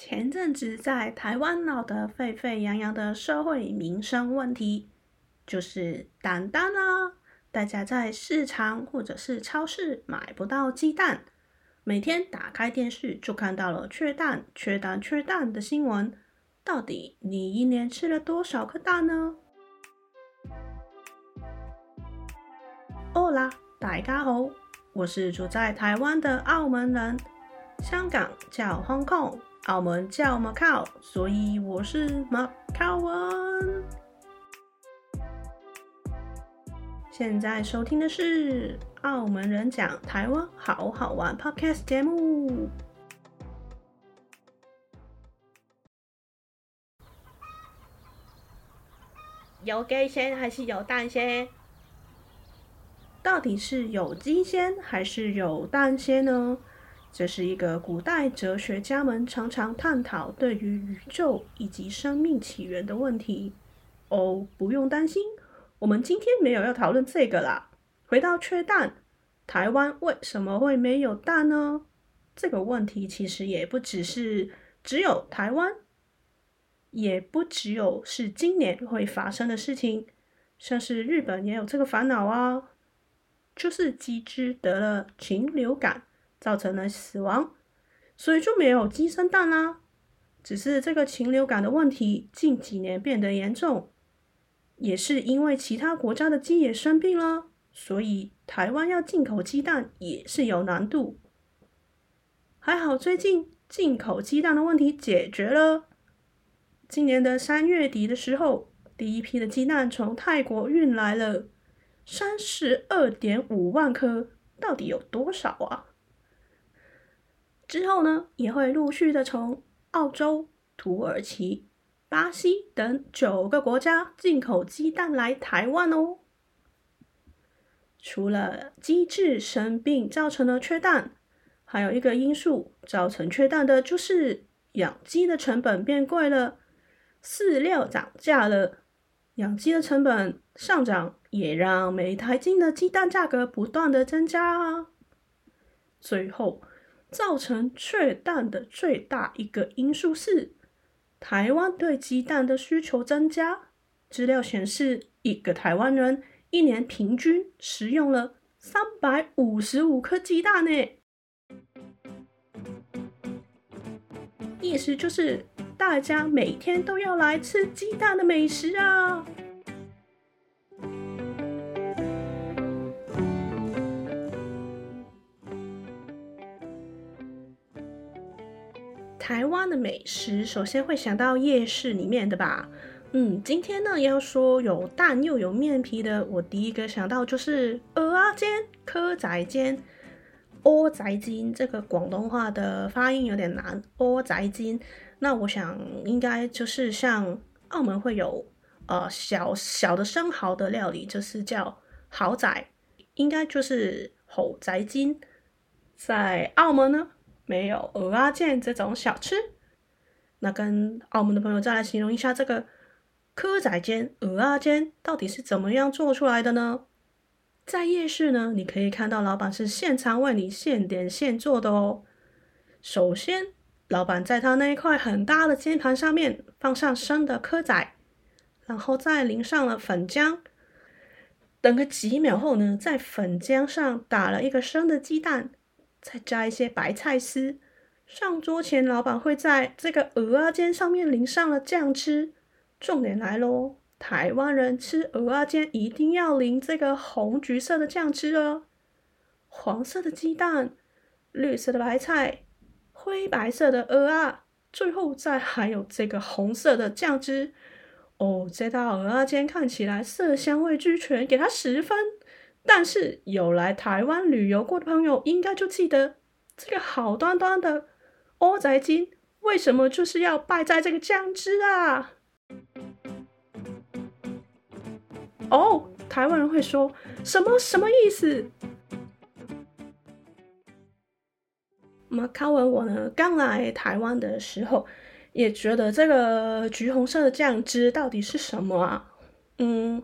前阵子在台湾闹得沸沸扬扬的社会民生问题，就是蛋蛋啊！大家在市场或者是超市买不到鸡蛋，每天打开电视就看到了缺蛋、缺蛋、缺蛋的新闻。到底你一年吃了多少颗蛋呢？哦啦，大家好，我是住在台湾的澳门人，香港叫 Hong Kong。澳门叫 Macau，所以我是 Macau 文。现在收听的是澳门人讲台湾好好玩 Podcast 节目。有鸡先还是有蛋先？到底是有鸡先还是有蛋先呢？这是一个古代哲学家们常常探讨对于宇宙以及生命起源的问题。哦，不用担心，我们今天没有要讨论这个啦。回到缺蛋，台湾为什么会没有蛋呢？这个问题其实也不只是只有台湾，也不只有是今年会发生的事情，像是日本也有这个烦恼啊，就是鸡只得了禽流感。造成了死亡，所以就没有鸡生蛋啦。只是这个禽流感的问题近几年变得严重，也是因为其他国家的鸡也生病了，所以台湾要进口鸡蛋也是有难度。还好最近进口鸡蛋的问题解决了。今年的三月底的时候，第一批的鸡蛋从泰国运来了三十二点五万颗，到底有多少啊？之后呢，也会陆续的从澳洲、土耳其、巴西等九个国家进口鸡蛋来台湾哦。除了鸡只生病造成了缺蛋，还有一个因素造成缺蛋的就是养鸡的成本变贵了，饲料涨价了，养鸡的成本上涨，也让每台斤的鸡蛋价格不断的增加啊。最后。造成缺蛋的最大一个因素是，台湾对鸡蛋的需求增加。资料显示，一个台湾人一年平均食用了三百五十五颗鸡蛋呢。意思就是，大家每天都要来吃鸡蛋的美食啊。湾的美食，首先会想到夜市里面的吧。嗯，今天呢要说有蛋又有面皮的，我第一个想到就是蚵仔煎、蚵仔煎、蚵仔煎。这个广东话的发音有点难，蚵仔煎。那我想应该就是像澳门会有呃小小的生蚝的料理，就是叫蚝仔，应该就是蚵仔煎。在澳门呢，没有蚵仔煎这种小吃，那跟澳门的朋友再来形容一下这个蚵仔煎、蚵仔煎到底是怎么样做出来的呢？在夜市呢，你可以看到老板是现场为你现点现做的哦。首先，老板在他那一块很大的煎盘上面放上生的蚵仔，然后再淋上了粉浆，等个几秒后呢，在粉浆上打了一个生的鸡蛋。再加一些白菜丝，上桌前，老板会在这个鹅啊煎上面淋上了酱汁。重点来喽，台湾人吃鹅啊煎一定要淋这个红橘色的酱汁哦。黄色的鸡蛋，绿色的白菜，灰白色的鹅啊，最后再还有这个红色的酱汁。哦，这道鹅啊煎看起来色香味俱全，给它十分。但是有来台湾旅游过的朋友，应该就记得这个好端端的蚵仔煎，为什么就是要败在这个酱汁啊？哦，台湾人会说什么什么意思？马卡文我呢，刚来台湾的时候，也觉得这个橘红色的酱汁到底是什么啊？嗯。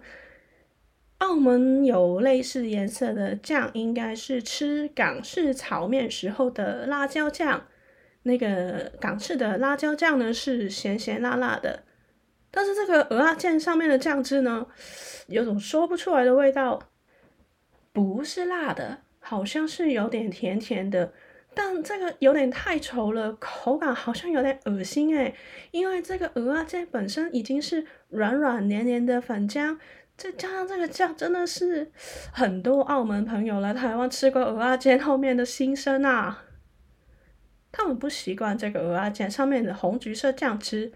澳门有类似颜色的酱，应该是吃港式炒面时候的辣椒酱。那个港式的辣椒酱呢是咸咸辣辣的，但是这个蚵仔煎上面的酱汁呢，有种说不出来的味道，不是辣的，好像是有点甜甜的，但这个有点太稠了，口感好像有点恶心诶，因为这个蚵仔煎本身已经是软软黏黏的粉浆，再加上这个酱，真的是很多澳门朋友来台湾吃过蚵仔煎后面的心声啊。他们不习惯这个蚵仔煎上面的红橘色酱汁，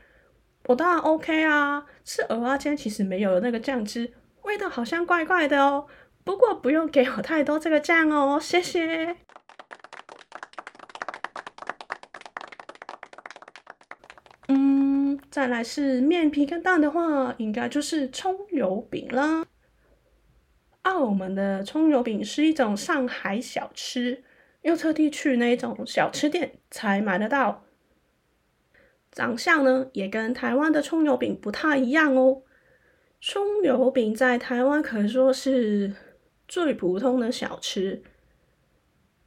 我当然 OK 啊。吃蚵仔煎其实没有那个酱汁，味道好像怪怪的哦。不过不用给我太多这个酱哦，谢谢。嗯，再来是面皮跟蛋的话，应该就是葱油饼啦。澳门的葱油饼是一种上海小吃。又特地去那种小吃店才买得到，长相呢也跟台湾的葱油饼不太一样哦。葱油饼在台湾可说是最普通的小吃，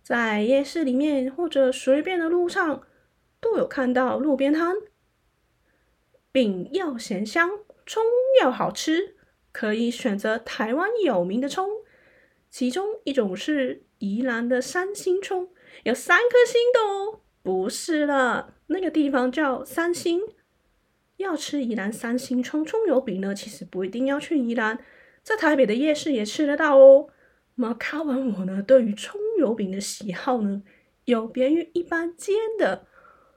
在夜市里面或者随便的路上都有看到路边摊。饼要咸香，葱要好吃，可以选择台湾有名的葱，其中一种是。宜兰的三星葱有三颗星的哦，不是了，那个地方叫三星。要吃宜兰三星葱葱油饼呢，其实不一定要去宜兰，在台北的夜市也吃得到哦。马卡文我呢，对于葱油饼的喜好呢，有别于一般煎的，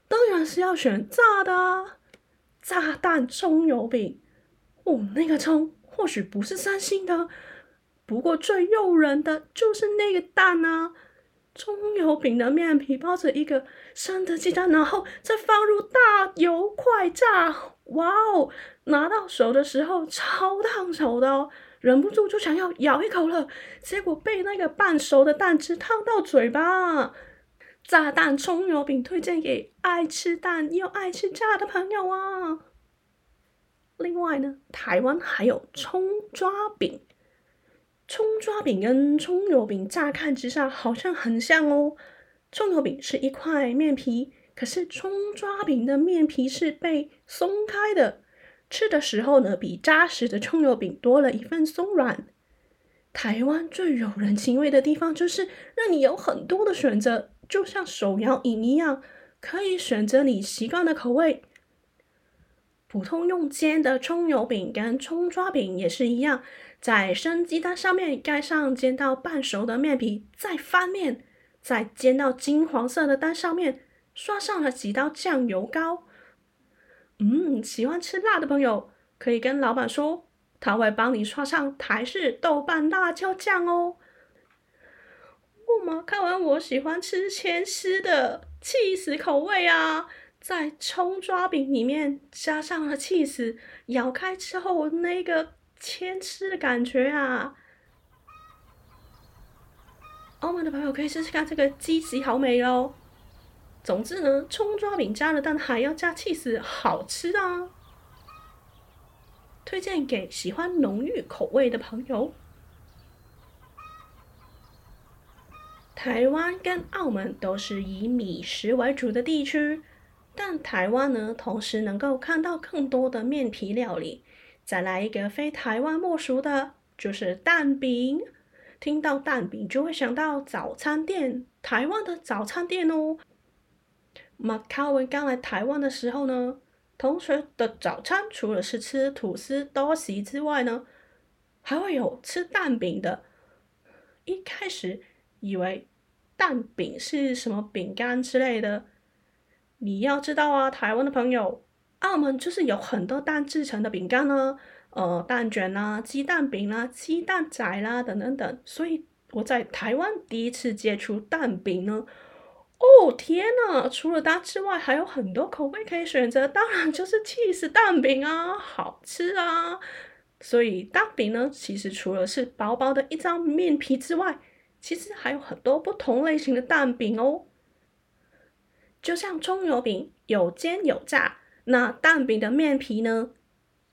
当然是要选炸的啊，炸蛋葱油饼。哦，那个葱或许不是三星的。不过最诱人的就是那个蛋啊！葱油饼的面皮包着一个生的鸡蛋，然后再放入大油快炸。哇哦！拿到手的时候超烫手的哦，忍不住就想要咬一口了。结果被那个半熟的蛋汁烫到嘴巴。炸蛋葱油饼推荐给爱吃蛋又爱吃炸的朋友啊！另外呢，台湾还有葱抓饼。葱抓饼跟葱油饼乍看之下好像很像哦。葱油饼是一块面皮，可是葱抓饼的面皮是被松开的，吃的时候呢，比扎实的葱油饼多了一份松软。台湾最有人情味的地方就是让你有很多的选择，就像手摇饮一样，可以选择你习惯的口味。普通用煎的葱油饼跟葱抓饼也是一样。在生鸡蛋上面盖上煎到半熟的面皮，再翻面，再煎到金黄色的蛋上面刷上了几道酱油膏。嗯，喜欢吃辣的朋友可以跟老板说，他会帮你刷上台式豆瓣辣椒酱哦。看完我喜欢吃千丝的起司口味啊，在葱抓饼里面加上了起司，咬开之后那个。千丝的感觉啊！澳门的朋友可以试试看这个鸡翅好美哦。总之呢，葱抓饼加了蛋还要加起司，好吃啊！推荐给喜欢浓郁口味的朋友。台湾跟澳门都是以米食为主的地区，但台湾呢，同时能够看到更多的面皮料理。再来一个非台湾莫属的，就是蛋饼。听到蛋饼就会想到早餐店，台湾的早餐店哦。马卡文刚来台湾的时候呢，同学的早餐除了是吃吐司、多士之外呢，还会有吃蛋饼的。一开始以为蛋饼是什么饼干之类的，你要知道啊，台湾的朋友。澳门就是有很多蛋制成的饼干呢，呃，蛋卷啦、鸡蛋饼啦、鸡蛋仔啦等等等。所以我在台湾第一次接触蛋饼呢，哦天呐，除了蛋之外，还有很多口味可以选择，当然就是 cheese 蛋饼啊，好吃啊。所以蛋饼呢，其实除了是薄薄的一张面皮之外，其实还有很多不同类型的蛋饼哦。就像葱油饼，有煎有炸。那蛋饼的面皮呢？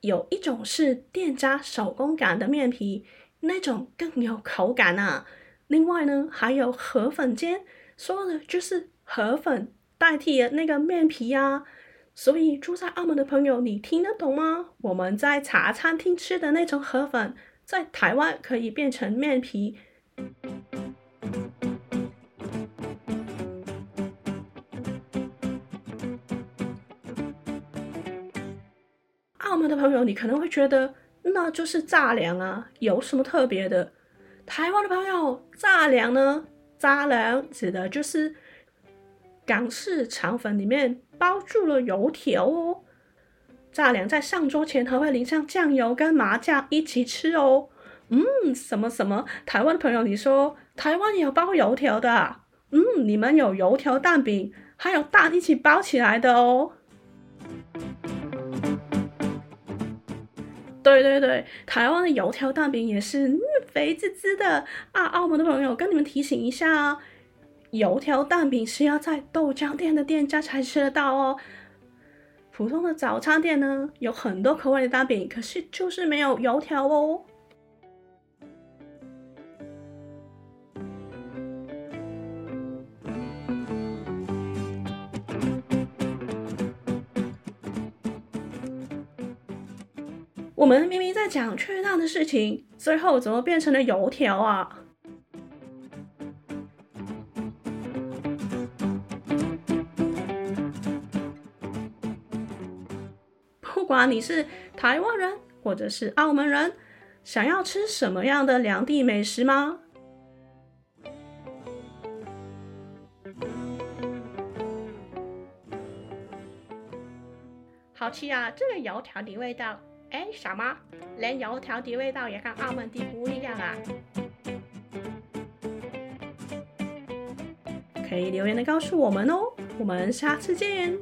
有一种是店家手工擀的面皮，那种更有口感啊。另外呢，还有河粉煎，说的就是河粉代替了那个面皮呀。所以住在澳门的朋友，你听得懂吗？我们在茶餐厅吃的那种河粉，在台湾可以变成面皮。的朋友，你可能会觉得那就是杂粮啊，有什么特别的？台湾的朋友，杂粮呢？杂粮指的就是港式肠粉里面包住了油条哦。杂粮在上桌前还会淋上酱油跟麻酱一起吃哦。嗯，什么什么？台湾的朋友，你说台湾也有包油条的啊？嗯，你们有油条蛋饼，还有蛋一起包起来的哦。对对对，台湾的油条蛋饼也是、嗯、肥滋滋的啊！澳门的朋友跟你们提醒一下啊，油条蛋饼是要在豆浆店的店家才吃得到哦。普通的早餐店呢，有很多口味的蛋饼，可是就是没有油条哦。我们明明在讲缺蛋的事情，最后怎么变成了油条啊？不管你是台湾人或者是澳门人，想要吃什么样的两地美食吗？好吃啊，这个油条的味道。哎，什么？连油条的味道也跟澳门的不一样啊？可以留言的告诉我们哦，我们下次见。